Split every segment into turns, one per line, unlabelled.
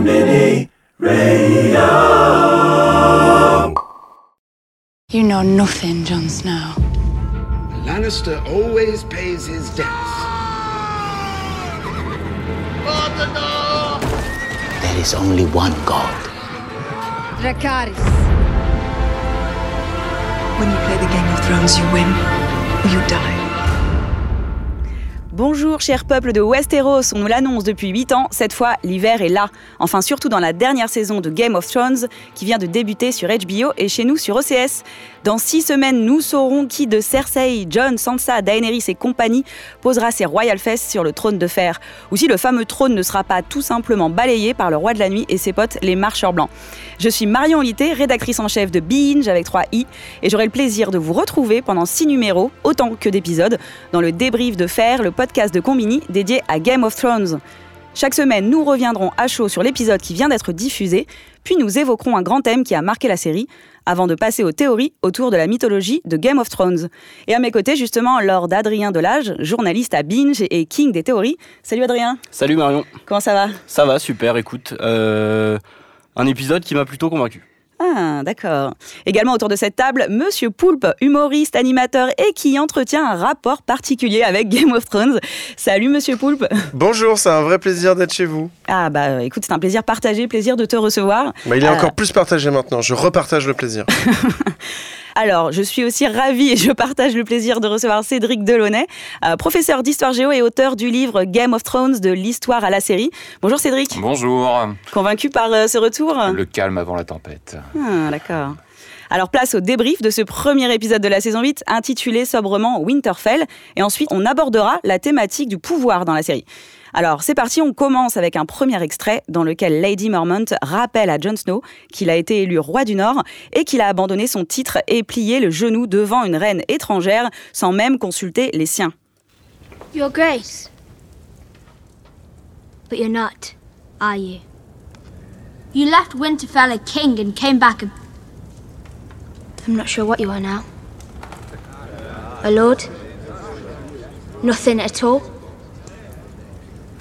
Mini Radio.
You know nothing, Jon Snow.
Lannister always pays his debts.
There is only one God.
Dracarys.
When you play the Game of Thrones, you win or you die.
Bonjour cher peuple de Westeros, on nous l'annonce depuis 8 ans, cette fois l'hiver est là. Enfin surtout dans la dernière saison de Game of Thrones qui vient de débuter sur HBO et chez nous sur OCS. Dans 6 semaines, nous saurons qui de Cersei, Jon, Sansa, Daenerys et compagnie posera ses royal fesses sur le trône de fer. Ou si le fameux trône ne sera pas tout simplement balayé par le roi de la nuit et ses potes les marcheurs blancs. Je suis Marion Litté, rédactrice en chef de Binge avec 3 i et j'aurai le plaisir de vous retrouver pendant 6 numéros, autant que d'épisodes, dans le débrief de fer, le podcast de Combini dédié à Game of Thrones. Chaque semaine, nous reviendrons à chaud sur l'épisode qui vient d'être diffusé, puis nous évoquerons un grand thème qui a marqué la série, avant de passer aux théories autour de la mythologie de Game of Thrones. Et à mes côtés, justement, Lord Adrien Delage, journaliste à Binge et king des théories. Salut Adrien,
Salut Marion,
comment ça va?
Ça va, super, écoute. euh, un épisode qui m'a plutôt convaincu.
Ah, d'accord. Également autour de cette table, Monsieur Poulpe, humoriste, animateur et qui entretient un rapport particulier avec Game of Thrones. Salut Monsieur Poulpe.
Bonjour, c'est un vrai plaisir d'être chez vous.
Ah bah écoute, c'est un plaisir partagé, plaisir de te recevoir.
Bah, il est
Euh,
encore plus partagé maintenant, je repartage le plaisir.
Alors, je suis aussi ravie et je partage le plaisir de recevoir Cédric Delaunay, euh, professeur d'histoire géo et auteur du livre Game of Thrones de l'histoire à la série. Bonjour Cédric,
Bonjour.
convaincu par euh, ce retour
Le calme avant la tempête.
Ah, d'accord. Alors place au débrief de ce premier épisode de la saison 8 intitulé sobrement Winterfell et ensuite on abordera la thématique du pouvoir dans la série. Alors c'est parti, on commence avec un premier extrait dans lequel Lady Mormont rappelle à Jon Snow qu'il a été élu roi du Nord et qu'il a abandonné son titre et plié le genou devant une reine étrangère sans même consulter les siens.
Your Grace. But you're not, are you? You left Winterfell a king and came back a. I'm not sure what you are now. A lord? Nothing at all?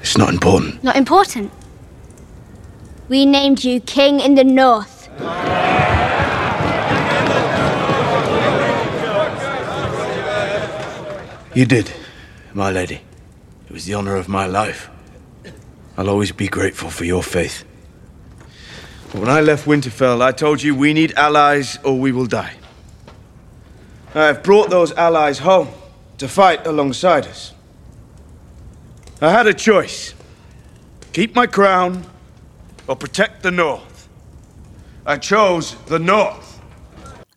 It's not important.
Not important. We named you King in the North.
You did, my lady. It was the honor of my life. I'll always be grateful for your faith. But when I left Winterfell, I told you we need allies or we will die. I have brought those allies home to fight alongside us. I had a choice keep my crown or protect the North. I chose the North.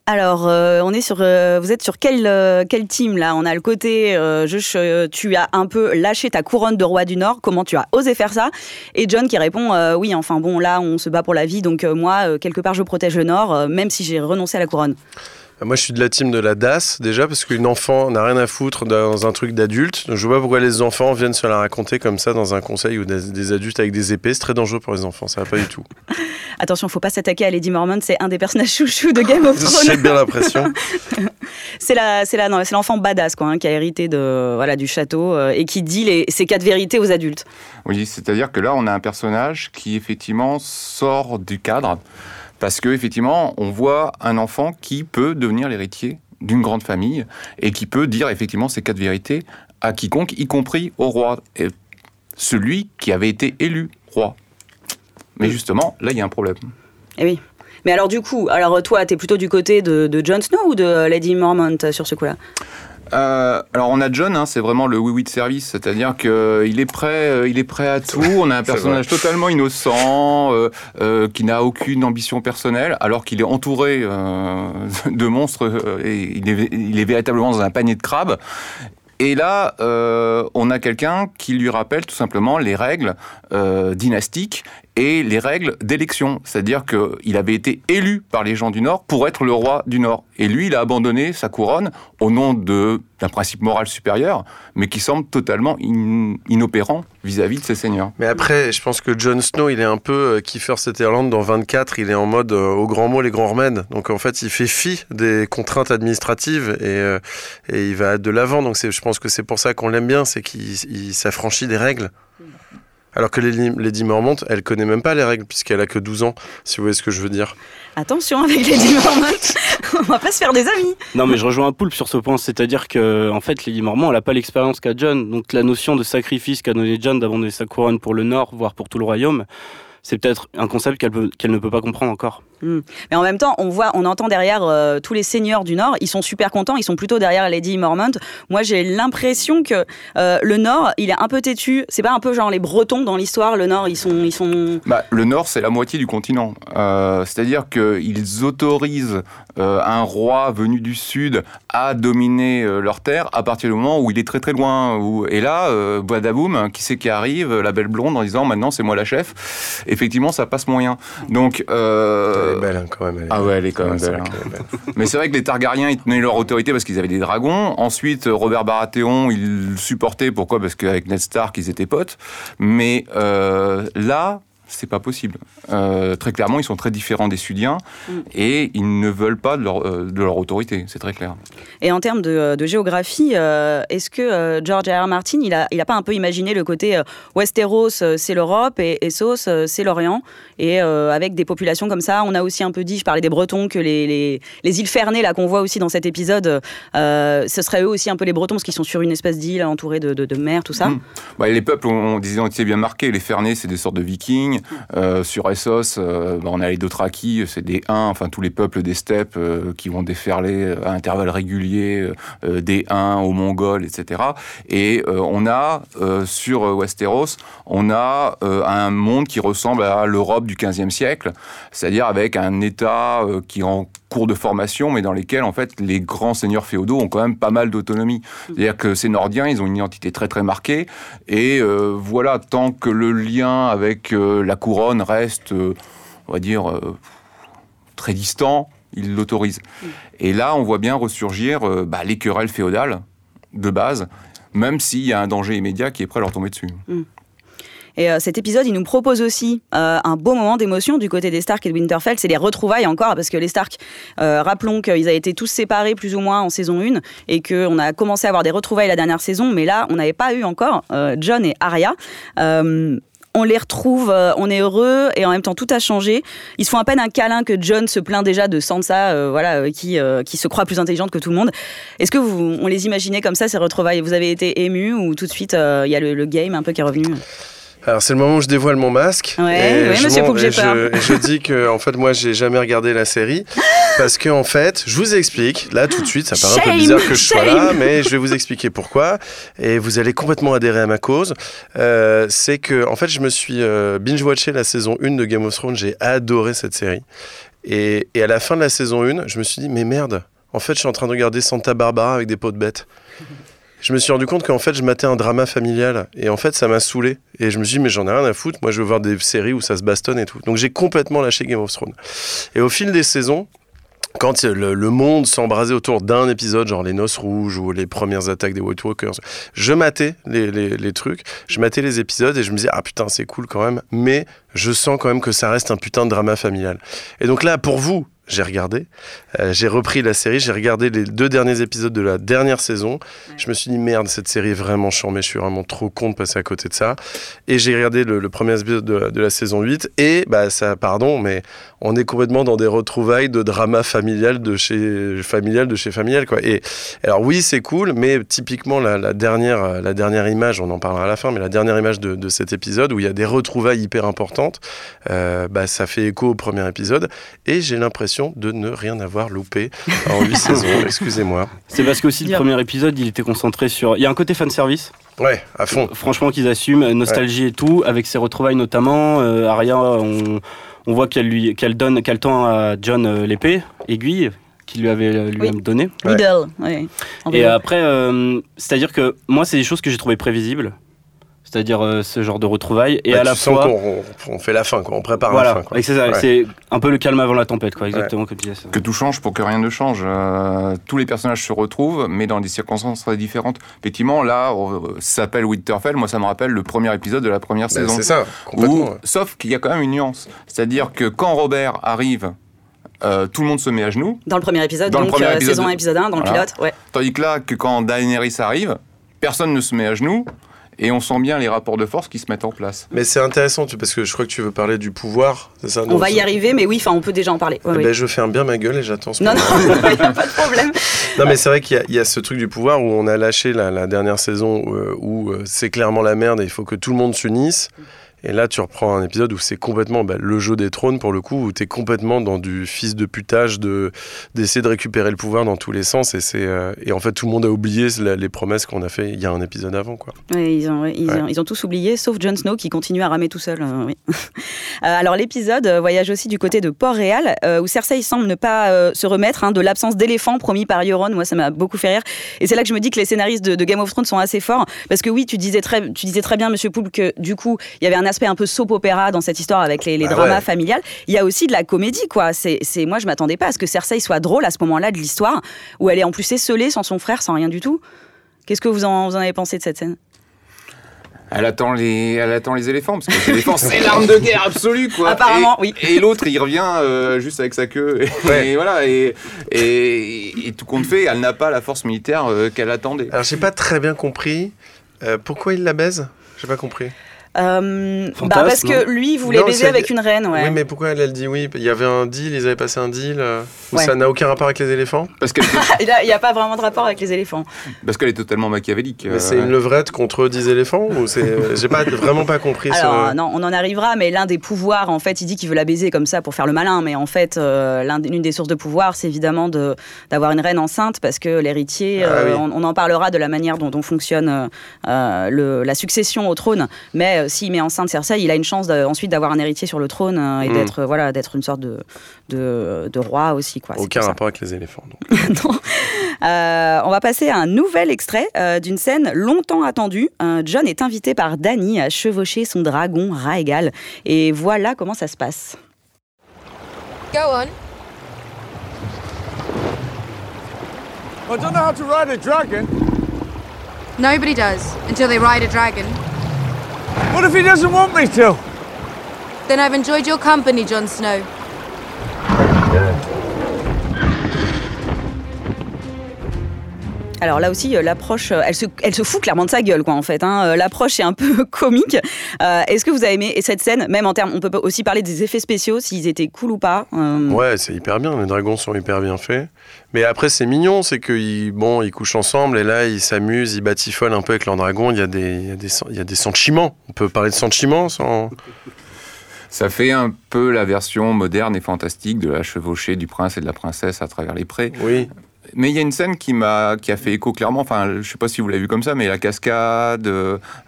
Alors, euh, on est sur, euh, vous êtes sur quel, euh, quel team là? On a le côté, tu as un peu lâché ta couronne de roi du Nord, comment tu as osé faire ça? Et John qui répond, oui, enfin bon, là on se bat pour la vie, donc moi, quelque part, je protège le Nord, même si j'ai renoncé à la couronne.
Moi, je suis de la team de la DAS, déjà, parce qu'une enfant n'a rien à foutre dans un truc d'adulte. Je vois pas pourquoi les enfants viennent se la raconter comme ça dans un conseil ou des, des adultes avec des épées. C'est très dangereux pour les enfants, ça va pas du tout.
Attention, faut pas s'attaquer à Lady Mormont, c'est un des personnages chouchous de Game of
J'ai
Thrones.
bien l'impression.
C'est la, c'est la, non, c'est l'enfant badass quoi, hein, qui a hérité de, voilà, du château euh, et qui dit les, ses quatre vérités aux adultes.
Oui, c'est-à-dire que là, on a un personnage qui effectivement sort du cadre parce que effectivement, on voit un enfant qui peut devenir l'héritier d'une grande famille et qui peut dire effectivement ces quatre vérités à quiconque, y compris au roi, et celui qui avait été élu roi. Mais justement, là, il y a un problème.
Eh oui. Mais alors du coup, alors toi, t'es plutôt du côté de, de Jon Snow ou de Lady Mormont euh, sur ce coup-là?
Euh, alors on a John, hein, c'est vraiment le oui-oui de service, c'est-à-dire qu'il est prêt, euh, il est prêt à tout. On a un personnage totalement innocent, euh, euh, qui n'a aucune ambition personnelle, alors qu'il est entouré euh, de monstres euh, et il est, il est véritablement dans un panier de crabes. Et là, euh, on a quelqu'un qui lui rappelle tout simplement les règles euh, dynastiques et les règles d'élection. C'est-à-dire qu'il avait été élu par les gens du Nord pour être le roi du Nord. Et lui, il a abandonné sa couronne au nom d'un principe moral supérieur, mais qui semble totalement in- inopérant vis-à-vis de ses seigneurs.
Mais après, je pense que Jon Snow, il est un peu euh, Kiefer Sutherland dans 24. Il est en mode euh, au grand mot, les grands remèdes. Donc en fait, il fait fi des contraintes administratives et, euh, et il va de l'avant. Donc je pense que c'est pour ça qu'on l'aime bien, c'est qu'il il s'affranchit des règles. Alors que Lady, Lady Mormont, elle connaît même pas les règles puisqu'elle a que 12 ans, si vous voyez ce que je veux dire.
Attention avec Lady Mormont, on va pas se faire des amis.
Non, mais je rejoins un poulpe sur ce point, c'est-à-dire que en fait, Lady Mormont, elle a pas l'expérience qu'a John, donc la notion de sacrifice qu'a donné John d'abandonner sa couronne pour le Nord, voire pour tout le royaume, c'est peut-être un concept qu'elle ne peut pas comprendre encore.
Hmm. Mais en même temps, on voit, on entend derrière euh, tous les seigneurs du Nord, ils sont super contents, ils sont plutôt derrière Lady Mormont. Moi, j'ai l'impression que euh, le Nord, il est un peu têtu. C'est pas un peu genre les Bretons dans l'histoire. Le Nord, ils sont, ils sont.
Bah, le Nord, c'est la moitié du continent. Euh, C'est-à-dire qu'ils autorisent un roi venu du Sud à dominer leur terre à partir du moment où il est très très loin. Et là, badaboum, qui c'est qui arrive La belle blonde en disant maintenant c'est moi la chef. Effectivement, ça passe moyen. Donc. Euh,
Elle est belle hein, quand même. elle est
Ah ouais, elle est quand même belle. hein.
belle.
Mais c'est vrai que les Targaryens, ils tenaient leur autorité parce qu'ils avaient des dragons. Ensuite, Robert Baratheon, il le supportait. Pourquoi? Parce qu'avec Ned Stark, ils étaient potes. Mais euh, là, c'est pas possible. Euh, très clairement, ils sont très différents des Sudiens et ils ne veulent pas de leur, euh, de leur autorité. C'est très clair.
Et en termes de, de géographie, euh, est-ce que euh, George R. R. Martin, il a, il a pas un peu imaginé le côté euh, Westeros, euh, c'est l'Europe et Essos, euh, c'est l'Orient, et euh, avec des populations comme ça, on a aussi un peu dit, je parlais des Bretons, que les, les, les îles Fernées là qu'on voit aussi dans cet épisode, euh, ce serait eux aussi un peu les Bretons parce qu'ils sont sur une espèce d'île entourée de, de, de mer, tout ça.
Mm. Bah, les peuples ont des identités bien marquées. Les Fernés, c'est des sortes de vikings. Euh, sur Essos, euh, bah, on a les Dothraki, c'est des Huns, enfin tous les peuples des steppes euh, qui vont déferler à intervalles réguliers, euh, des Huns aux Mongols, etc. Et euh, on a, euh, sur euh, Westeros, on a euh, un monde qui ressemble à l'Europe du XVe siècle, c'est-à-dire avec un État euh, qui en cours de formation, mais dans lesquels, en fait, les grands seigneurs féodaux ont quand même pas mal d'autonomie. C'est-à-dire que ces Nordiens, ils ont une identité très très marquée, et euh, voilà, tant que le lien avec euh, la couronne reste, euh, on va dire, euh, très distant, ils l'autorisent. Et là, on voit bien ressurgir euh, bah, les querelles féodales de base, même s'il y a un danger immédiat qui est prêt à leur tomber dessus.
Et euh, cet épisode, il nous propose aussi euh, un beau moment d'émotion du côté des Stark et de Winterfell. C'est les retrouvailles encore, parce que les Stark, euh, rappelons qu'ils avaient été tous séparés plus ou moins en saison 1 et qu'on a commencé à avoir des retrouvailles la dernière saison, mais là, on n'avait pas eu encore John et Arya. On les retrouve, euh, on est heureux et en même temps tout a changé. Ils se font à peine un câlin que John se plaint déjà de Sansa, euh, voilà, euh, qui, qui se croit plus intelligente que tout le monde. Est-ce que vous, on les imaginait comme ça ces retrouvailles? Vous avez été ému ou tout de suite il y a le, le game un peu qui est revenu?
Alors c'est le moment où je dévoile mon masque.
Ouais,
et
ouais,
je
monsieur
et je,
peur.
et je dis que en fait moi j'ai jamais regardé la série parce que en fait je vous explique là tout de suite ça paraît un peu bizarre que je sois là mais je vais vous expliquer pourquoi et vous allez complètement adhérer à ma cause. Euh, c'est que en fait je me suis euh, binge watché la saison 1 de Game of Thrones j'ai adoré cette série et, et à la fin de la saison 1 je me suis dit mais merde en fait je suis en train de regarder Santa Barbara avec des pots de bêtes. Je me suis rendu compte qu'en fait, je matais un drama familial. Et en fait, ça m'a saoulé. Et je me suis dit, mais j'en ai rien à foutre. Moi, je veux voir des séries où ça se bastonne et tout. Donc, j'ai complètement lâché Game of Thrones. Et au fil des saisons, quand le, monde s'embrasait autour d'un épisode, genre les Noces Rouges ou les premières attaques des White Walkers, je matais les, les- les trucs, je matais les épisodes et je me disais, ah putain, c'est cool quand même, mais je sens quand même que ça reste un putain de drama familial. Et donc là, pour vous, j'ai regardé, euh, j'ai repris la série, j'ai regardé les deux derniers épisodes de la dernière saison. Je me suis dit, merde, cette série est vraiment charmée, je suis vraiment trop con de passer à côté de ça. Et j'ai regardé le, le premier épisode de, la- de la saison 8, et bah ça, pardon, mais on est complètement dans des retrouvailles de drama familial de chez familial de chez familial quoi. Et alors oui, c'est cool, mais typiquement la, la dernière euh, la dernière image, on en parlera à la fin, mais la dernière image de, de cet épisode où il y a des retrouvailles hyper importantes, euh, bah ça fait écho au premier épisode, et j'ai l'impression de ne rien avoir loupé en huit saisons. Excusez-moi.
C'est parce que aussi le premier épisode, il était concentré sur. Il y a un côté fanservice,
Ouais, à fond.
franchement, qu'ils assument, euh, nostalgie et tout, avec ses retrouvailles notamment. Euh, Arya, on, on voit qu'elle lui, qu'elle donne, qu'elle tend à John euh, l'épée, aiguille, qu'il lui avait euh, lui-même donnée.
Ouais.
Middle, ouais. En
Et après, euh, c'est-à-dire que moi, c'est des choses que j'ai trouvées prévisibles. C'est-à-dire euh, ce genre de retrouvailles. Et à la fois.
on- on fait la fin, quoi. on prépare
Voilà,
la fin.
c'est ça,
Ouais.
c'est un peu le calme avant la tempête, quoi, exactement comme tu disais. ça.
Que tout change pour que rien ne change. Euh, tous les personnages se retrouvent, mais dans des circonstances très différentes. Effectivement, là, euh, ça s'appelle Winterfell. Moi, ça me rappelle le premier épisode de la première
Ben,
saison.
c'est ça, complètement.
Où-
ouais.
sauf qu'il y a quand même une nuance. C'est-à-dire que quand Robert arrive, euh, tout le monde se met à genoux.
Dans le premier épisode,
Dans le
donc
premier
euh,
épisode
saison
de-
1, épisode 1, dans le pilote, ouais.
Tandis que là, que quand Daenerys arrive, personne ne se met à genoux. Et on sent bien les rapports de force qui se mettent en place.
Mais c'est intéressant, tu- parce que je crois que tu veux parler du pouvoir, c'est ça
On
non,
va y arriver, mais oui, enfin, on peut déjà en parler. Ouais,
Eh
oui.
ben, je ferme bien ma gueule et j'attends ce
Non,
moment.
non, il n'y a pas de problème.
Non, mais c'est vrai qu'il y, a- il y a ce truc du pouvoir où on a lâché la, la dernière saison euh, où euh, c'est clairement la merde et il faut que tout le monde s'unisse. Et là, tu reprends un épisode où c'est complètement bah, le jeu des trônes, pour le coup, où tu es complètement dans du fils de putage, de- d'essayer de, récupérer le pouvoir dans tous les sens. Et, c'est, euh, et en fait, tout le monde a oublié la- les promesses qu'on a fait il y a un épisode avant. Quoi.
Ouais, ils, ont, ils,
Ouais.
ont, ils ont tous oublié, sauf Jon Snow qui continue à ramer tout seul. euh, oui. Euh, alors l'épisode euh, voyage aussi du côté de Port-Réal, euh, où Cersei semble ne pas se remettre hein, de l'absence d'éléphant promis par Euron. Moi, ça m'a beaucoup fait rire. Et c'est là que je me dis que les scénaristes de, de Game of Thrones sont assez forts, parce que oui, tu disais très, tu disais très bien, Monsieur Poulpe, que du coup, il y avait un aspect un peu soap opéra dans cette histoire avec les, les
Bah
dramas
ouais.
familiales. Il y a aussi de la comédie, quoi. C'est, c'est, moi, je m'attendais pas à ce que Cersei soit drôle à ce moment-là de l'histoire, où elle est en plus esselée sans son frère, sans rien du tout. Qu'est-ce que vous en, vous en avez pensé de cette scène?
Elle attend les, elle attend les éléphants, parce que les éléphants, c'est l'arme de guerre absolue, quoi.
Apparemment,
et,
oui.
Et l'autre, il revient euh, juste avec sa queue. Et, et voilà, et, et, et tout compte fait, elle n'a pas la force militaire euh, qu'elle attendait.
Alors, j'ai pas très bien compris euh, pourquoi il la baise? J'ai pas compris.
Euh, bah parce que lui il voulait
Non,
baiser
c'est-
avec une reine, ouais.
Oui, mais pourquoi elle, elle dit oui? Il y avait un deal, ils avaient passé un deal euh, où
Ouais.
ça n'a aucun rapport avec les éléphants?
Parce
il n'y a pas vraiment de rapport avec les éléphants.
parce qu'elle est totalement machiavélique.
Mais
euh,
c'est une levrette contre 10 éléphants ou c'est J'ai pas vraiment pas compris
Alors
ce.
non, on en arrivera, mais l'un des pouvoirs, en fait, il dit qu'il veut la baiser comme ça pour faire le malin, mais en fait, euh, l'une des sources de pouvoir, c'est évidemment de d'avoir une reine enceinte, parce que l'héritier,
Ah
euh,
oui.
on, on en parlera de la manière dont, dont fonctionne le, la succession au trône, mais s'il met enceinte Cersei, il a une chance ensuite d'avoir un héritier sur le trône euh, et
Mm.
d'être euh, voilà, d'être une sorte de, de, de roi aussi. Quoi.
Aucun rapport avec les éléphants. donc.
Non. Euh, on va passer à un nouvel extrait euh, d'une scène longtemps attendue. Euh, John est invité par Danny à chevaucher son dragon Raegal. Et voilà comment ça se passe.
Go on.
I don't know how to ride a dragon.
Nobody does until they ride a dragon.
What if he doesn't want me to?
Then I've enjoyed your company, Jon Snow.
Alors là aussi, euh, l'approche, euh, elle se, elle se fout clairement de sa gueule, quoi, en fait. hein. Euh, L'approche est un peu comique. Euh, Est-ce que vous avez aimé cette scène, même en termes, on peut aussi parler des effets spéciaux, s'ils étaient cool ou pas. Euh,
Ouais, c'est hyper bien. Les dragons sont hyper bien faits. Mais après, c'est mignon, c'est qu'ils bon, ils couchent ensemble et là, ils s'amusent, ils batifolent un peu avec leurs dragons. Il y a des, il y a des, il y a des sentiments. On peut parler de sentiments sans.
Ça fait un peu la version moderne et fantastique de la chevauchée du prince et de la princesse à travers les prés.
Oui.
Mais il y a une scène qui m'a qui a fait écho clairement. Enfin, je sais pas si vous l'avez vu comme ça, mais la cascade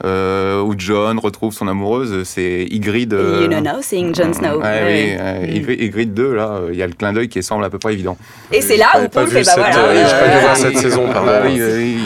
euh, où John retrouve son amoureuse, c'est Ygritte. euh,
You know nothing, Jon Snow.
Ouais,
Ouais.
oui, euh,
Mm.
Ygritte Ygritte 2, là, euh, il y a le clin d'œil qui semble à peu près évident.
Et c'est là où Paul fait, bah
cette,
voilà.
euh, j'ai pas dû
euh,
voir cette saison, pardon.
Ah oui, oui,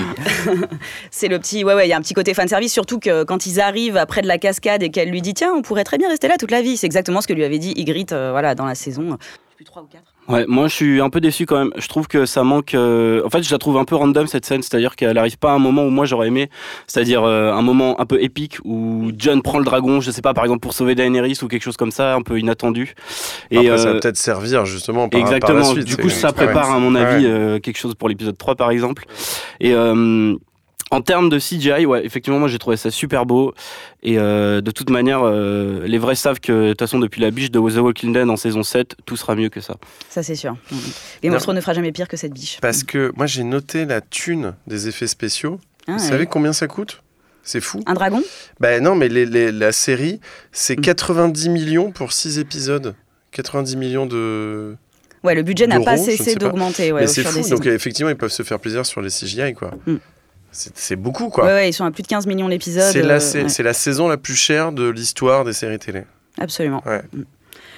oui.
C'est le petit, ouais, ouais, il y a un petit côté fan service, surtout que quand ils arrivent après de la cascade et qu'elle lui dit, tiens, on pourrait très bien rester là toute la vie. C'est exactement ce que lui avait dit Ygritte, euh, voilà, dans la saison. Je sais plus, trois ou quatre.
Ouais, moi je suis un peu déçu quand même. Je trouve que ça manque. euh, En fait, je la trouve un peu random cette scène, c'est-à-dire qu'elle arrive pas à un moment où moi j'aurais aimé, c'est-à-dire euh, un moment un peu épique où John prend le dragon, je sais pas, par exemple pour sauver Daenerys ou quelque chose comme ça, un peu inattendu.
Après, ça
euh,
va peut-être servir justement par, par
Exactement.
la suite.
du coup, ça prépare, à mon avis,
Ouais.
euh, quelque chose pour l'épisode 3, par exemple. Et euh, en termes de CGI, ouais, effectivement, moi j'ai trouvé ça super beau. Et euh, de toute manière, euh, les vrais savent que, de toute façon, depuis la biche de The Walking Dead en saison 7, tout sera mieux que ça.
Ça, c'est sûr. Game
Non.
of Thrones ne fera jamais pire que cette biche.
Parce que moi, j'ai noté la thune des effets spéciaux.
Ah,
Vous
ouais.
savez combien ça coûte? C'est fou.
Un dragon?
Ben non, mais les- les- la série, c'est
Mm.
90 millions pour 6 épisodes. 90 millions de.
Ouais, le budget n'a pas cessé d'augmenter ouais,
c'est fou. Donc effectivement, ils peuvent se faire plaisir sur les CGI, quoi.
Mm.
C'est beaucoup, quoi.
Ouais, ouais, ils sont à plus de 15 millions l'épisode.
c'est la,
euh,
c'est-
ouais,
la saison la plus chère de l'histoire des séries télé.
Absolument.
Ouais.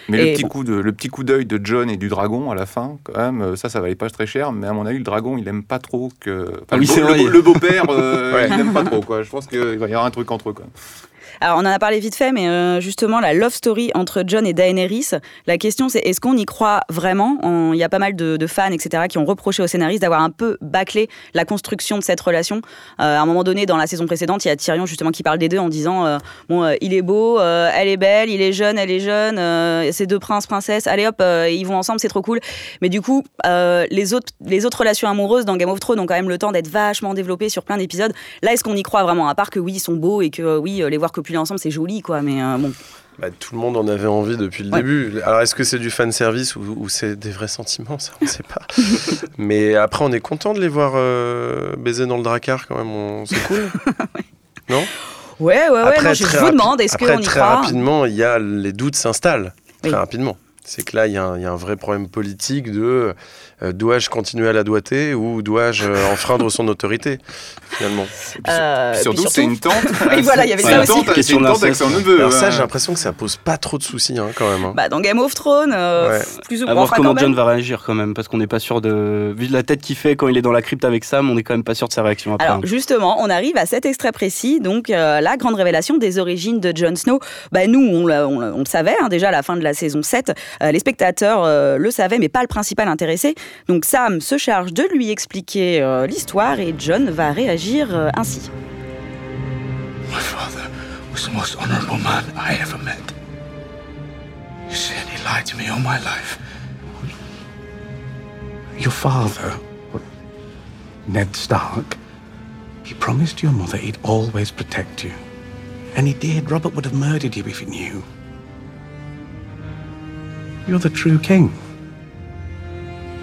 Mais
Et
le petit,
bon.
coup de, le petit coup d'œil de John et du dragon à la fin, quand même, euh, ça, ça valait pas très cher. Mais à mon avis, le dragon, il aime pas trop que. Enfin,
Ah oui,
le beau-
c'est
le,
vrai.
beau- le beau-père, euh,
Ouais.
il n'aime pas trop, quoi. Je pense qu'il va y avoir un truc entre eux, quoi.
Alors, on en a parlé vite fait, mais euh, justement, la love story entre John et Daenerys, la question c'est est-ce qu'on y croit vraiment? Il y a pas mal de, fans, etc., qui ont reproché au scénariste d'avoir un peu bâclé la construction de cette relation. Euh, à un moment donné, dans la saison précédente, il y a Tyrion justement qui parle des deux en disant euh, Bon, il est beau, elle est belle, il est jeune, elle est jeune, ces deux princes, princesses, allez hop, ils vont ensemble, c'est trop cool. Mais du coup, les, autres, les autres relations amoureuses dans Game of Thrones ont quand même le temps d'être vachement développées sur plein d'épisodes. Là, est-ce qu'on y croit vraiment? À part que oui, ils sont beaux et que oui, les voir copuler ensemble, c'est joli, quoi. Mais euh, bon.
Bah, tout le monde en avait envie depuis le
Ouais.
début. Alors, est-ce que c'est du fan service ou, ou c'est des vrais sentiments Ça, on ne sait pas. Mais après, on est content de les voir euh, baiser dans le dracar quand même. On- C'est cool. Non?
Ouais, ouais, ouais.
Après,
non, je vous demande, est-ce qu'on y
très
croit?
rapidement, il y a les doutes s'installent. Très
Oui.
rapidement. C'est que là, il y, y a un vrai problème politique de euh, dois-je continuer à la doigter ou dois-je euh, enfreindre son autorité, finalement?
Euh,
Puis surtout,
puis
c'est une tante.
Oui, voilà, il y avait ça aussi.
Question
une tante avec son neveu.
Alors ça,
hein.
j'ai l'impression que ça pose pas trop de soucis hein, quand même. hein.
Bah, dans Game of Thrones, euh,
Ouais.
plus ou
À
moins.
voir
enfin,
comment John va réagir quand même, parce qu'on n'est pas sûr de. Vu la tête qu'il fait quand il est dans la crypte avec Sam, on n'est quand même pas sûr de sa réaction après.
Alors justement, on arrive à cet extrait précis, donc euh, la grande révélation des origines de Jon Snow. Bah, nous, on, le savait hein, déjà à la fin de la saison 7, euh, les spectateurs euh, le savaient, mais pas le principal intéressé. Donc Sam se charge de lui expliquer euh, l'histoire et John va réagir euh, ainsi.
My father was the most honorable man I ever met. You see, and he lied to me all my life? Your father, Ned Stark, he promised your mother he'd always protect you. And he did. Robert would have murdered you if he knew. You're the true king.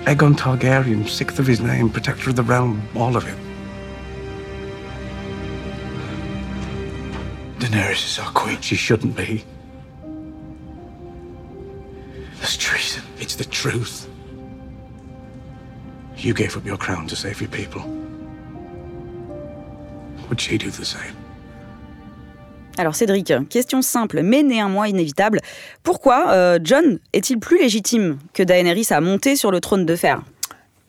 Aegon Targaryen, sixth of his name, protector of the realm, all of it. Daenerys is our queen. She shouldn't be. There's treason. It's the truth. You gave up your crown to save your people. Would she do the same?
Alors Cédric, question simple mais néanmoins inévitable. Pourquoi euh, John est-il plus légitime que Daenerys à monter sur le trône de fer?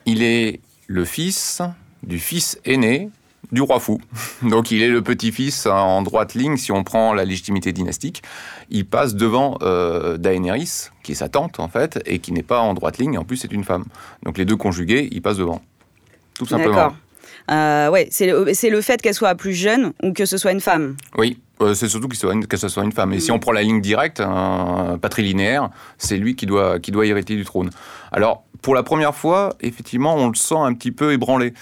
Il est le fils du fils aîné du roi fou. Donc il est le petit-fils en droite ligne si on prend la légitimité dynastique. Il passe devant euh, Daenerys, qui est sa tante en fait, et qui n'est pas en droite ligne, en plus c'est une femme. Donc les deux conjugués, ils passent devant. Tout simplement.
D'accord. Euh, ouais, c'est le, fait qu'elle soit plus jeune ou que ce soit une femme?
Oui, c'est surtout soit une- que ce soit une femme. Et si on prend la ligne directe, patrilinéaire, c'est lui qui doit, qui doit hériter du trône. Alors, pour la première fois, effectivement, on le sent un petit peu ébranlé.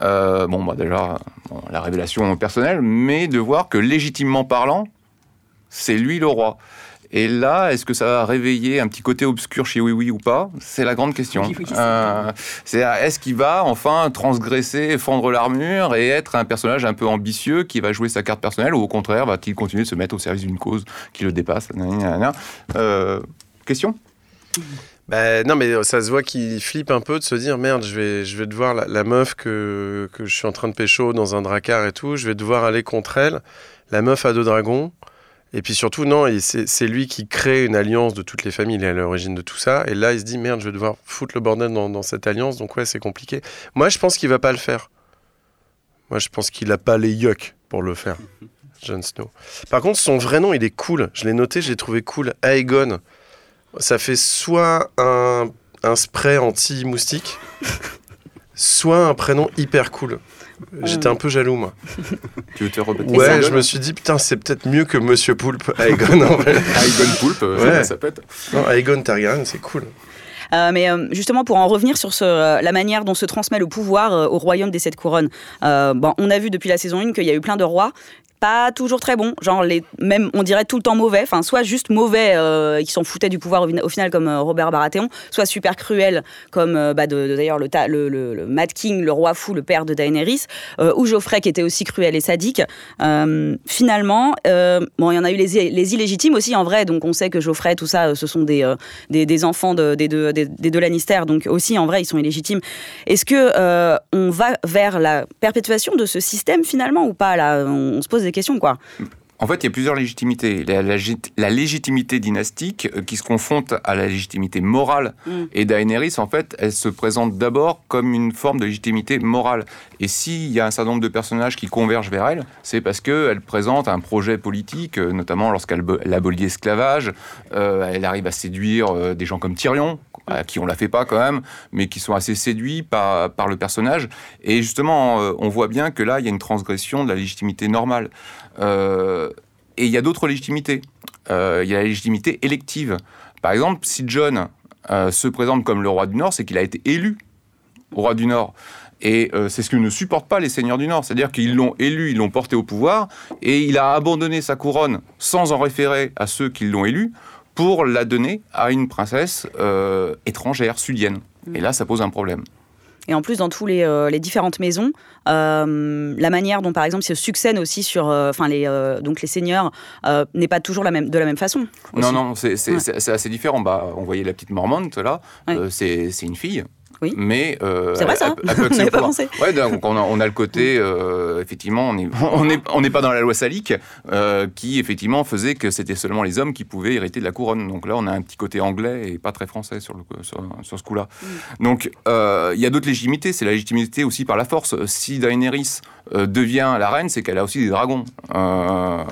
Euh, bon, bah déjà, bon, la révélation personnelle, mais de voir que légitimement parlant, c'est lui le roi. Et là, est-ce que ça va réveiller un petit côté obscur chez Oui Oui ou pas? C'est la grande question. Euh, c'est est-ce qu'il va enfin transgresser, fendre l'armure et être un personnage un peu ambitieux qui va jouer sa carte personnelle ou au contraire va-t-il continuer de se mettre au service d'une cause qui le dépasse? Euh, Question?
Bah, non, mais ça se voit qu'il flippe un peu de se dire merde, je vais, je vais devoir la, la meuf que, que je suis en train de pécho dans un dracar et tout, je vais devoir aller contre elle. La meuf a deux dragons. Et puis surtout, non, c'est c'est lui qui crée une alliance de toutes les familles, il est à l'origine de tout ça. Et là, il se dit merde, je vais devoir foutre le bordel dans, dans cette alliance, donc ouais, c'est compliqué. Moi, je pense qu'il va pas le faire. Moi, je pense qu'il a pas les yucks pour le faire, Jon Snow. Par contre, son vrai nom, il est cool. Je l'ai noté, je l'ai trouvé cool. Aegon. Ça fait soit un, un spray anti-moustique, soit un prénom hyper cool. J'étais un peu jaloux, moi.
Tu veux te rebaptiser
Ouais,
Aegon
je me suis dit, putain, c'est peut-être mieux que Monsieur Poulpe, Aegon. en vrai.
Aegon Poulpe, euh,
Ouais.
ça pète.
Non, Aegon Targaryen, c'est cool.
Euh, mais euh, justement, pour en revenir sur ce, euh, la manière dont se transmet le pouvoir euh, au royaume des sept couronnes, euh, bon, on a vu depuis la saison 1 qu'il y a eu plein de rois. Pas toujours très bons, genre les, même on dirait tout le temps mauvais, enfin soit juste mauvais euh, qui s'en foutaient du pouvoir au, final comme euh, Robert Baratheon, soit super cruel comme euh, bah, d'ailleurs le, le, Mad King, le roi fou, le père de Daenerys, euh, ou Geoffrey qui était aussi cruel et sadique. Euh, finalement, bon il y en a eu les, les illégitimes aussi en vrai, donc on sait que Geoffrey, tout ça, ce sont des, des, enfants de- des, deux, des, des deux Lannister, donc aussi en vrai ils sont illégitimes. Est-ce que on va vers la perpétuation de ce système finalement ou pas là? On, on se pose des quoi.
En fait, il y a plusieurs légitimités. La, la- la légitimité dynastique euh, qui se confronte à la légitimité morale.
Mm.
Et Daenerys, en fait, elle se présente d'abord comme une forme de légitimité morale. Et s'il y a un certain nombre de personnages qui convergent vers elle, c'est parce qu'elle présente un projet politique, euh, notamment lorsqu'elle bo- elle abolit l'esclavage. Euh, elle arrive à séduire des gens comme Tyrion, à qui on la fait pas quand même, mais qui sont assez séduits par, le personnage. Et justement, euh, on voit bien que là, il y a une transgression de la légitimité normale. Euh, et il y a d'autres légitimités. Euh, il y a la légitimité élective. Par exemple, si John euh, se présente comme le roi du Nord, c'est qu'il a été élu roi du Nord. Et euh, c'est ce que ne supportent pas les seigneurs du Nord. C'est-à-dire qu'ils l'ont élu, ils l'ont porté au pouvoir, et il a abandonné sa couronne sans en référer à ceux qui l'ont élu pour la donner à une princesse euh, étrangère, sudienne. Et là, ça pose un problème.
Et en plus, dans tous les, euh, les différentes maisons, euh, la manière dont, par exemple, se succèdent aussi sur, euh, les, donc les seigneurs n'est pas toujours la même, de la même façon.
Non,
aussi.
non, c'est c'est-
Ouais.
assez différent. Bah, on voyait la petite Mormonte, là,
Ouais.
c'est une fille.
Oui.
Mais euh,
C'est vrai,
elle-
ça
peut
On n'avait
accéder
pas
au pouvoir.
pensé.
Ouais, donc on a, on a le côté, euh, effectivement, on n'est on est, on n'est pas dans la loi salique, euh, qui effectivement faisait que c'était seulement les hommes qui pouvaient hériter de la couronne. Donc là, on a un petit côté anglais et pas très français sur, le, sur, sur ce coup-là.
Mm.
Donc euh, il y a d'autres légitimités, c'est la légitimité aussi par la force. Si Daenerys euh, devient la reine, c'est qu'elle a aussi des dragons euh,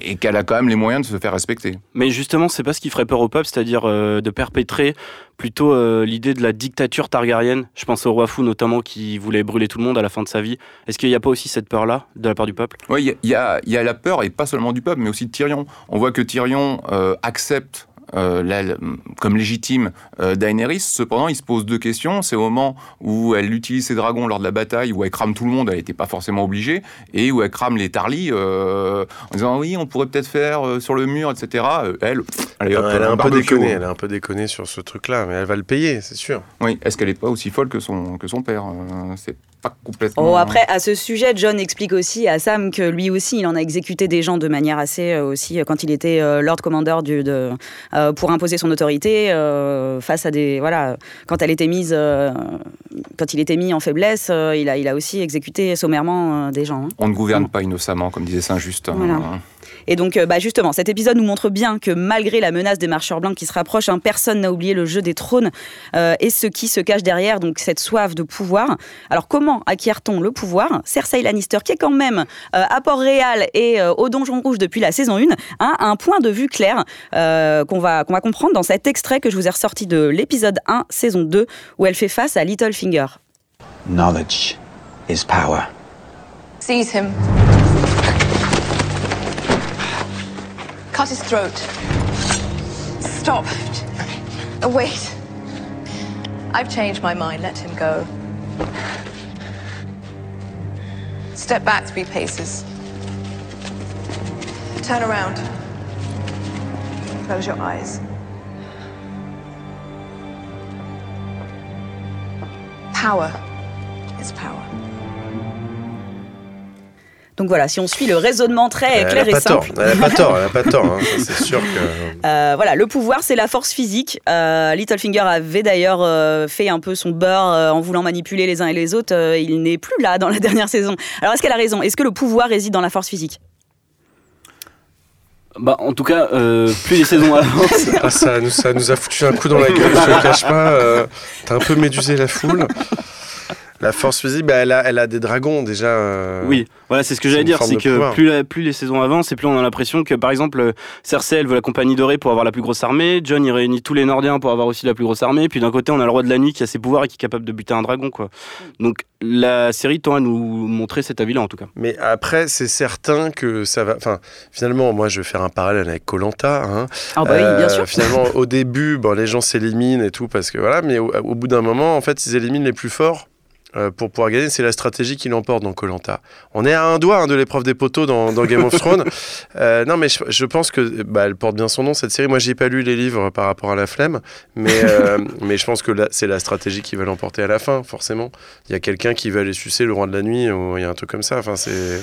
et qu'elle a quand même les moyens de se faire respecter.
Mais justement, c'est pas ce qui ferait peur au peuple, c'est-à-dire euh, de perpétrer plutôt euh, l'idée de la dictature targaryenne. Je pense au roi fou notamment qui voulait brûler tout le monde à la fin de sa vie. Est-ce qu'il n'y a pas aussi cette peur-là de la part du peuple?
Oui, il y a la peur, et pas seulement du peuple, mais aussi de Tyrion. On voit que Tyrion euh, accepte euh, la- comme légitime euh, Daenerys. Cependant, il se pose deux questions. C'est au moment où elle utilise ses dragons lors de la bataille, où elle crame tout le monde, elle n'était pas forcément obligée, et où elle crame les Tarly euh, en disant oui, on pourrait peut-être faire euh, sur le mur, etc. Elle, hop,
elle a un peu déconné, elle a un peu déconné sur ce truc-là, mais elle va le payer, c'est sûr.
Oui, est-ce qu'elle n'est pas aussi folle que son, que son père C'est pas complètement.
Oh, après, à ce sujet, John explique aussi à Sam que lui aussi, il en a exécuté des gens de manière assez euh, aussi euh, quand il était euh, Lord Commander du, de, euh, pour imposer son autorité face à des voilà quand elle était mise quand il était mis en faiblesse, il a il a aussi exécuté sommairement des gens. hein.
On ne gouverne pas innocemment, comme disait Saint-Just. hein.
Voilà. Et donc, euh, bah, justement, cet épisode nous montre bien que malgré la menace des marcheurs blancs qui se rapprochent, hein, personne n'a oublié le jeu des trônes euh, et ce qui se cache derrière, donc cette soif de pouvoir. Alors, comment acquiert-on le pouvoir? Cersei Lannister, qui est quand même euh, à Port-Réal et euh, au Donjon Rouge depuis la saison 1, hein, a un point de vue clair euh, qu'on va, qu'on va comprendre dans cet extrait que je vous ai ressorti de l'épisode 1, saison 2, où elle fait face à Littlefinger.
Knowledge is power.
Seize him. Cut his throat. Stop. Uh, Wait. I've changed my mind. Let him go. Step back three paces. Turn around. Close your eyes. Power is power.
Donc voilà, si on suit le raisonnement très
Elle
clair
a
et
pas tort,
simple.
elle a pas tort, elle a pas tort, hein, c'est sûr que...
Euh, voilà, le pouvoir, c'est la force physique. Euh, Littlefinger avait d'ailleurs euh, fait un peu son beurre euh, en voulant manipuler les uns et les autres. Euh, il n'est plus là dans la dernière saison. Alors, est-ce qu'elle a raison? Est-ce que le pouvoir réside dans la force physique?
Bah, en tout cas, euh, plus les saisons avancent.
Ah, ça, nous, ça nous a foutu un coup dans la gueule, je te le cache pas. euh, T'as un peu médusé la foule. La force physique, bah, elle, a, elle a des dragons déjà. euh,
Oui, voilà, c'est ce que j'allais dire, c'est que plus, la- plus les saisons avancent, et plus on a l'impression que, par exemple, euh, Cersei, elle veut la compagnie dorée pour avoir la plus grosse armée, John, il réunit tous les Nordiens pour avoir aussi la plus grosse armée, puis d'un côté, on a le roi de la nuit qui a ses pouvoirs et qui est capable de buter un dragon, quoi. Donc, la série tend à nous montrer cet avis-là, en tout cas.
Mais après, c'est certain que ça va. Enfin, finalement, moi, je vais faire un parallèle avec Colanta. Hein.
Ah bah oui, bien sûr.
Finalement, au début, bon, les gens s'éliminent et tout parce que voilà, mais au, au bout d'un moment, en fait, ils éliminent les plus forts. Euh, pour pouvoir gagner, c'est la stratégie qui l'emporte dans Colanta. On est à un doigt hein, de l'épreuve des poteaux dans, dans Game of Thrones. Euh, non, mais je, je pense que bah, elle porte bien son nom cette série. Moi, j'ai pas lu les livres par rapport à la flemme, mais euh, mais je pense que c'est la stratégie qui va l'emporter à la fin, forcément. Il y a quelqu'un qui va aller sucer le roi de la nuit ou il y a un truc comme ça. Enfin, c'est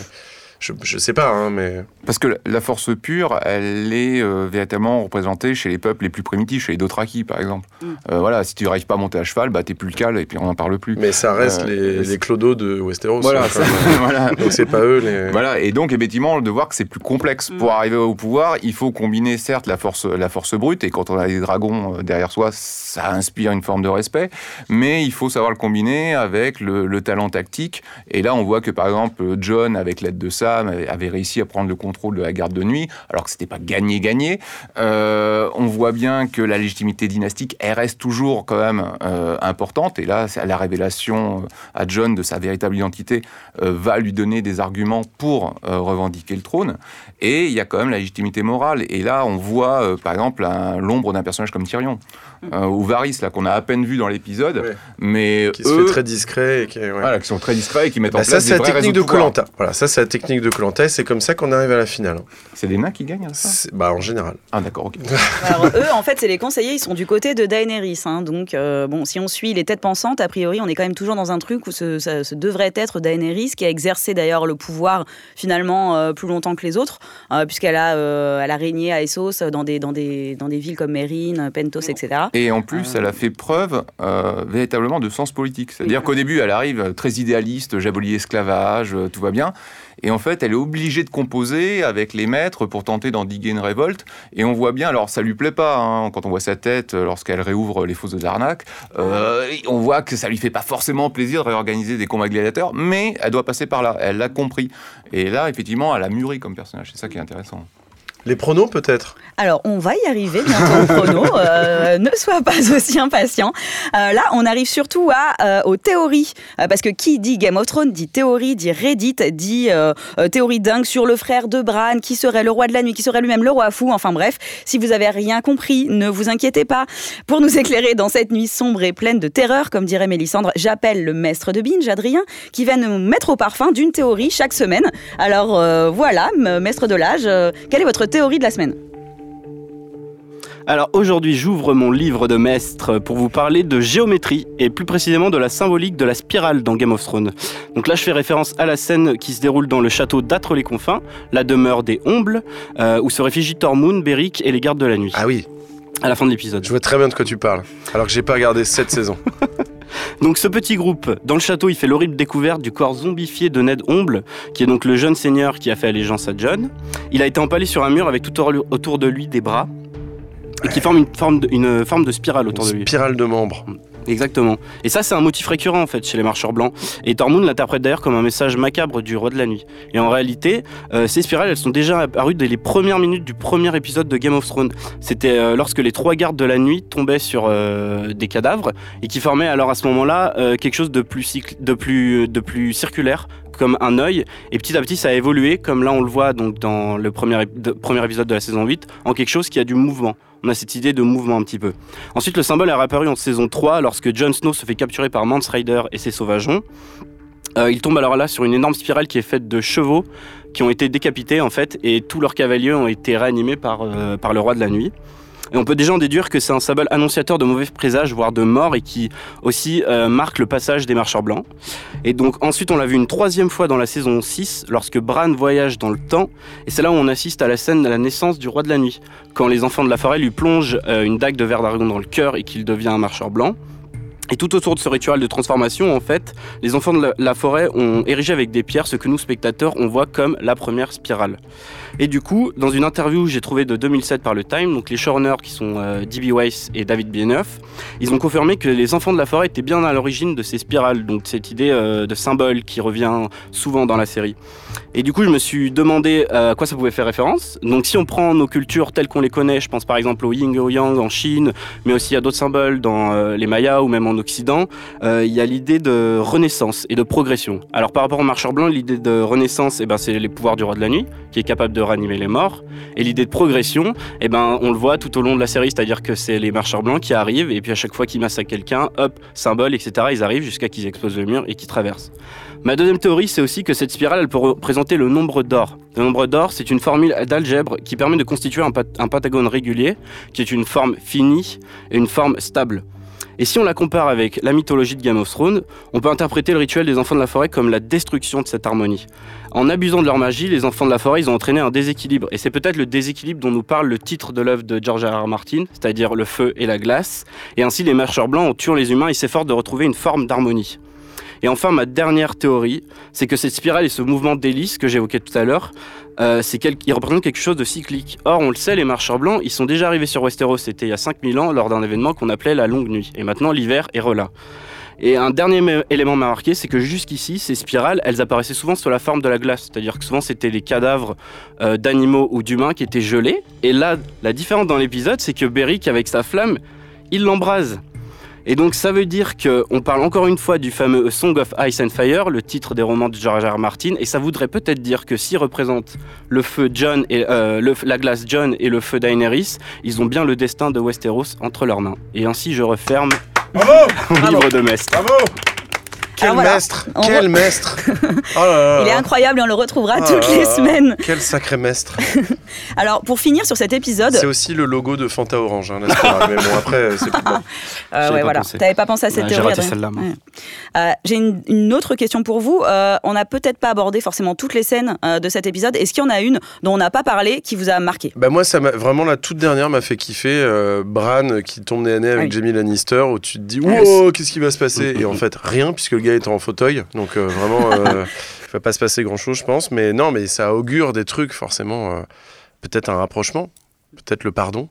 Je, je sais pas, hein, mais.
Parce que la force pure, elle est euh, véritablement représentée chez les peuples les plus primitifs, chez les Dothraki par exemple.
Mm.
Euh, voilà, si tu n'arrives pas à monter à cheval, bah t'es plus le cal et puis on n'en parle plus.
Mais ça reste
Euh,
les, les clodos de Westeros.
Voilà,
hein,
ça-
même.
voilà.
Donc c'est pas eux les.
Voilà, et donc effectivement, de voir que c'est plus complexe. Pour arriver au pouvoir, il faut combiner certes la force, la force brute, et quand on a des dragons euh, derrière soi, ça inspire une forme de respect, mais il faut savoir le combiner avec le, le talent tactique. Et là, on voit que par exemple, John, avec l'aide de Sam, avait- avait réussi à prendre le contrôle de la garde de nuit, alors que c'était pas gagné-gagné. Euh, on voit bien que la légitimité dynastique, elle reste toujours quand même euh, importante, et là, la révélation euh, à John de sa véritable identité euh, va lui donner des arguments pour revendiquer le trône. Et il y a quand même la légitimité morale. Et là, on voit, par exemple, l'ombre d'un personnage comme Tyrion euh, ou Varys, là, qu'on a à peine vu dans l'épisode,
Ouais.
mais
Qui
eux,
fait très discret et qui, ouais.
voilà, qui sont très discrets et qui mettent
Bah,
en
ça
place
c'est
des
la
vrais
technique de. Colanta. Voilà, ça c'est la technique de Colanta et c'est comme ça qu'on arrive à la finale. hein.
C'est des nains qui gagnent, ça
C'est- Bah en général.
Ah d'accord, ok.
Alors eux, en fait, c'est les conseillers, ils sont du côté de Daenerys. hein. donc, euh, bon, si on suit les têtes pensantes, a priori, on est quand même toujours dans un truc où ce, ça- ce devrait être Daenerys, qui a exercé d'ailleurs le pouvoir finalement euh, plus longtemps que les autres, euh, puisqu'elle a, euh, elle a régné à Essos dans des, dans, des, dans des villes comme Mérine, Pentos, etc.
Et en plus, elle a fait preuve euh, véritablement de sens politique. C'est-à-dire qu'au début, elle arrive très idéaliste, j'abolis l'esclavage, euh, tout va bien. Et en fait, elle est obligée de composer avec les maîtres pour tenter d'endiguer une révolte. Et on voit bien, alors ça lui plaît pas, hein, quand on voit sa tête euh, lorsqu'elle réouvre les fosses de on voit que ça lui fait pas forcément plaisir de réorganiser des combats gladiateurs, mais elle doit passer par là. Elle l'a compris. Et là, effectivement, elle a mûri comme personnage. C'est ça qui est intéressant.
Les pronos peut-être?
Alors, on va y arriver bientôt au chrono. euh, ne sois pas aussi impatient. Euh, là, on arrive surtout à, euh, aux théories. Parce que qui dit Game of Thrones dit théorie, dit Reddit, dit théorie dingue sur le frère de Bran, qui serait le roi de la nuit, qui serait lui-même le roi fou. Enfin bref, si vous avez rien compris, ne vous inquiétez pas. Pour nous éclairer dans cette nuit sombre et pleine de terreur, comme dirait Mélissandre, j'appelle le maître de binge, Adrien, qui va nous mettre au parfum d'une théorie chaque semaine. Alors voilà, maître de l'âge, quelle est votre théorie de la semaine?
Alors aujourd'hui, j'ouvre mon livre de maître pour vous parler de géométrie et plus précisément de la symbolique de la spirale dans Game of Thrones. Donc là, je fais référence à la scène qui se déroule dans le château d'Âtre-les-Confins, la demeure des Ombles, euh, où se réfugient Tormund, Beric et les gardes de la nuit.
Ah oui,
À la fin de l'épisode.
je vois très bien de quoi tu parles. Alors que j'ai pas regardé cette saison.
Donc ce petit groupe, dans le château, il fait l'horrible découverte du corps zombifié de Ned Omble, qui est donc le jeune seigneur qui a fait allégeance à John. Il a été empalé sur un mur avec tout autour de lui des bras, et qui forme une forme de, une forme de spirale autour de
Une
lui.
spirale de membres.
Exactement. Et ça, c'est un motif récurrent en fait chez les marcheurs blancs. Et Tormund l'interprète d'ailleurs comme un message macabre du roi de la nuit. Et en réalité, euh, ces spirales, elles sont déjà apparues dès les premières minutes du premier épisode de Game of Thrones. C'était euh, lorsque les trois gardes de la nuit tombaient sur euh, des cadavres et qui formaient alors à ce moment-là quelque chose de plus, cycle- de plus, de plus circulaire comme un œil et petit à petit ça a évolué comme là on le voit donc dans le premier, ép- de- premier épisode de la saison 8 en quelque chose qui a du mouvement on a cette idée de mouvement un petit peu Ensuite, le symbole est réapparu en saison 3 lorsque Jon Snow se fait capturer par Mance Rider et ses sauvageons. Euh, il tombe alors là sur une énorme spirale qui est faite de chevaux qui ont été décapités en fait et tous leurs cavaliers ont été réanimés par, euh, par le roi de la nuit. Et on peut déjà en déduire que c'est un symbole annonciateur de mauvais présages, voire de mort, et qui aussi euh, marque le passage des marcheurs blancs. Et donc ensuite, on l'a vu une troisième fois dans la saison 6, lorsque Bran voyage dans le temps, et c'est là où on assiste à la scène de la naissance du roi de la nuit, quand les enfants de la forêt lui plongent euh, une dague de verre d'argon dans le cœur et qu'il devient un marcheur blanc. Et tout autour de ce rituel de transformation, en fait, les enfants de la, la forêt ont érigé avec des pierres ce que nous, spectateurs, on voit comme la première spirale. Et du coup, dans une interview que j'ai trouvée de 2007 par le Time, donc les showrunners qui sont euh, D.B. Weiss et David Benioff, ils ont confirmé que les enfants de la forêt étaient bien à l'origine de ces spirales, donc cette idée euh, de symbole qui revient souvent dans la série. Et du coup, je me suis demandé euh, à quoi ça pouvait faire référence. Donc si on prend nos cultures telles qu'on les connaît, je pense par exemple au yin et au yang en Chine, mais aussi à d'autres symboles dans euh, les Mayas ou même en Occident, il y a l'idée de renaissance et de progression. Alors par rapport aux marcheurs blancs, l'idée de renaissance, eh ben, c'est les pouvoirs du roi de la nuit, qui est capable de ranimer les morts. Et l'idée de progression, eh ben, on le voit tout au long de la série, c'est-à-dire que c'est les marcheurs blancs qui arrivent, et puis à chaque fois qu'ils massacrent quelqu'un, hop, symbole, etc., ils arrivent jusqu'à qu'ils explosent le mur et qu'ils traversent. Ma deuxième théorie, c'est aussi que cette spirale, elle peut représenter le nombre d'or. Le nombre d'or, c'est une formule d'algèbre qui permet de constituer un, pentagone régulier, qui est une forme finie et une forme stable. Et si on la compare avec la mythologie de Game of Thrones, on peut interpréter le rituel des enfants de la forêt comme la destruction de cette harmonie. En abusant de leur magie, les enfants de la forêt, ont entraîné un déséquilibre. Et c'est peut-être le déséquilibre dont nous parle le titre de l'œuvre de George R. R. Martin, c'est-à-dire le feu et la glace. Et ainsi, les marcheurs blancs, en tuant les humains, ils s'efforcent de retrouver une forme d'harmonie. Et enfin, ma dernière théorie, c'est que cette spirale et ce mouvement d'hélice que j'évoquais tout à l'heure, euh, c'est quel... il représente quelque chose de cyclique. Or, on le sait, les marcheurs blancs, ils sont déjà arrivés sur Westeros, c'était il y a 5000 ans, lors d'un événement qu'on appelait la longue nuit. Et maintenant, l'hiver est relâ. Et un dernier élément m'a marqué, c'est que jusqu'ici, ces spirales, elles apparaissaient souvent sous la forme de la glace. C'est-à-dire que souvent, c'était des cadavres euh, d'animaux ou d'humains qui étaient gelés. Et là, la différence dans l'épisode, c'est que Beric, avec sa flamme, il l'embrase. Et donc ça veut dire qu'on parle encore une fois du fameux A Song of Ice and Fire, le titre des romans de George R. R. Martin, et ça voudrait peut-être dire que s'ils représentent le feu John et euh, le- la glace John et le feu Daenerys, ils ont bien le destin de Westeros entre leurs mains. Et ainsi je referme mon livre de Mestre.
Bravo Quel
Alors voilà,
maître
on
Quel
re-
maître Oh là là
Il est incroyable et on le retrouvera
Oh
toutes
là
les
là.
semaines.
Quel sacré maître
Alors, pour finir sur cet épisode,
C'est aussi le logo de Fanta Orange, hein, mais bon, après, c'est plus bon.
Euh, ouais,
pas
voilà.
pensé.
T'avais pas pensé à cette
Ouais,
théorie
celle-là.
Ouais. Euh, J'ai une, une autre question pour vous. Euh, on n'a peut-être pas abordé forcément toutes les scènes euh, de cet épisode. Est-ce qu'il y en a une dont on n'a pas parlé qui vous a marqué?
Bah moi, ça m'a vraiment la toute dernière m'a fait kiffer. euh, Bran qui tombe nez à nez avec
Oui.
Jamie Lannister, où tu te dis,
Ah,
wow, qu'est-ce qui va se passer? Et en fait, rien, puisque le gars est en fauteuil. Donc euh, vraiment, euh, il va pas se passer grand-chose, je pense. Mais non, mais ça augure des trucs, forcément. euh, peut-être un rapprochement, peut-être le pardon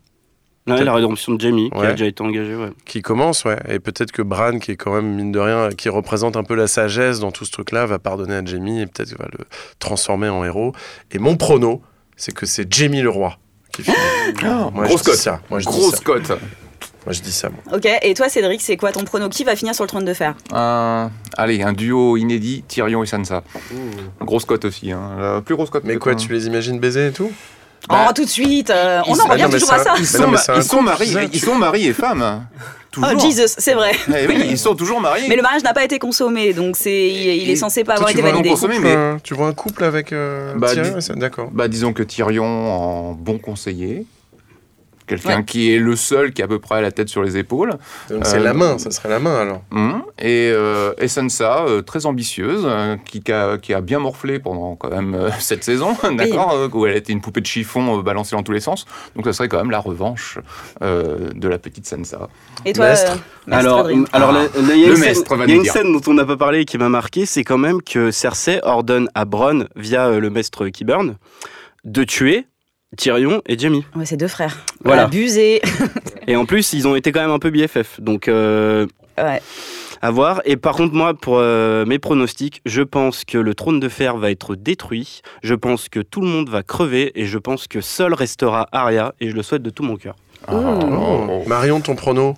Ouais, la rédemption de Jamie, qui
Ouais.
a déjà été engagée. Ouais.
qui commence, ouais. Et peut-être que Bran, qui est quand même, mine de rien, qui représente un peu la sagesse dans tout ce truc-là, va pardonner à Jamie et peut-être va le transformer en héros. Et mon prono, c'est que c'est Jamie le roi qui finit. Moi, je
Grosse
dis
cote.
ça. Moi, je dis
Grosse
ça.
cote.
Moi, je dis ça, moi.
Ok, et toi Cédric, c'est quoi ton prono? Qui va finir sur le trône de fer?
Un- allez, un duo inédit, Tyrion et Sansa. Grosse cote aussi. Hein. La plus grosse cote.
Mais quoi,
hein.
tu les imagines baiser et tout?
Bah,
Oh, tout de suite euh, On en revient
Ah
toujours à
ça-
ça
Ils sont,
non,
ils sont mari,
ça,
ils
tu-
sont mari et femme. Toujours.
Oh Jesus, c'est vrai.
Eh oui, ils sont toujours mariés.
Mais le mariage n'a pas été consommé, donc c'est il, il est censé pas avoir été validé.
consommé, mais-
Euh, Tu vois un couple avec euh,
Bah,
Tyrion ça- D'accord.
Bah, disons que Tyrion, en bon conseiller, quelqu'un
Ouais.
qui est le seul qui est à peu près la tête sur les épaules,
Donc c'est
Euh,
la main, ça serait la main alors.
Hum, et, euh, et Sansa, euh, très ambitieuse, euh, qui, qui a, qui a bien morflé pendant quand même euh, cette saison, d'accord, euh, où elle était une poupée de chiffon euh, balancée dans tous les sens. Donc ça serait quand même la revanche euh, de la petite Sansa.
Et toi, euh,
Alors, alors la- il y a
Le
une scène-
maître va
il y a
nous
une
dire.
scène dont on n'a pas parlé et qui m'a marqué, c'est quand même que Cersei ordonne à Bronn, via euh, le maître Qyburn, de tuer Tyrion et Jamie.
Ouais, c'est deux frères.
Voilà.
Abusé.
Et en plus, ils ont été quand même un peu BFF. Donc, euh,
Ouais.
à voir. Et par contre, moi, pour euh, mes pronostics, je pense que le trône de fer va être détruit. Je pense que tout le monde va crever. Et je pense que seul restera Arya. Et je le souhaite de tout mon cœur.
Oh. Marion, ton prono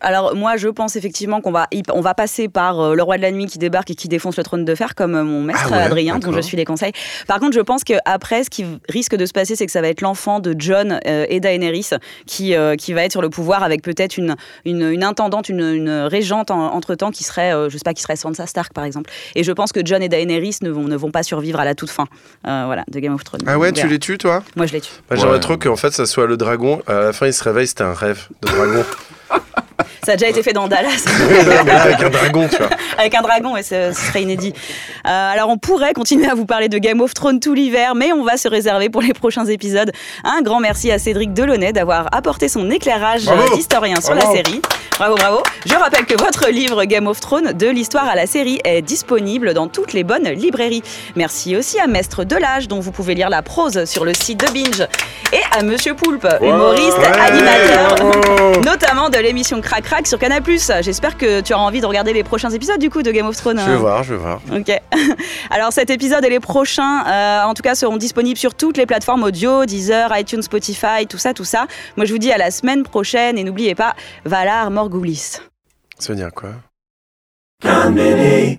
Alors moi, je pense effectivement qu'on va on va passer par euh, le roi de la nuit qui débarque et qui défonce le trône de fer, comme euh, mon maître
Ah ouais,
Adrien, dont je suis les conseils. Par contre, je pense que après, ce qui risque de se passer, c'est que ça va être l'enfant de John euh, et Daenerys qui qui va être sur le pouvoir avec peut-être une, une une intendante, une, une régente entre temps qui serait, je sais pas, qui serait Sansa Stark par exemple. Et je pense que John et Daenerys ne vont ne vont pas survivre à la toute fin, voilà, de Game of Thrones.
Ah ouais, tu les tues toi?
Moi, je les tue.
Bah, J'aimerais
Ouais.
trop qu'en fait ça soit le dragon. À la fin, il se réveille, c'était un rêve de dragon.
Ça a déjà été fait dans Dallas.
avec un dragon, tu vois.
Avec un dragon, ouais, ce, ce serait inédit. Euh, alors, on pourrait continuer à vous parler de Game of Thrones tout l'hiver, mais on va se réserver pour les prochains épisodes. Un grand merci à Cédric Delaunay d'avoir apporté son éclairage euh, d'historien sur
Bravo.
la série. Bravo, bravo. Je rappelle que votre livre Game of Thrones, de l'histoire à la série, est disponible dans toutes les bonnes librairies. Merci aussi à Mestre Delage, dont vous pouvez lire la prose sur le site de Binge, et à Monsieur Poulpe, humoriste,
Ouais,
animateur notamment de l'émission Crac Crac sur Canal+. J'espère que tu auras envie de regarder les prochains épisodes du coup de Game of Thrones.
Je vais voir, je vais voir.
Ok. Alors cet épisode et les prochains, euh, en tout cas, seront disponibles sur toutes les plateformes audio, Deezer, iTunes, Spotify, tout ça, tout ça. Moi, je vous dis à la semaine prochaine et n'oubliez pas Valar Morghulis.
Ça veut dire quoi?
Radio.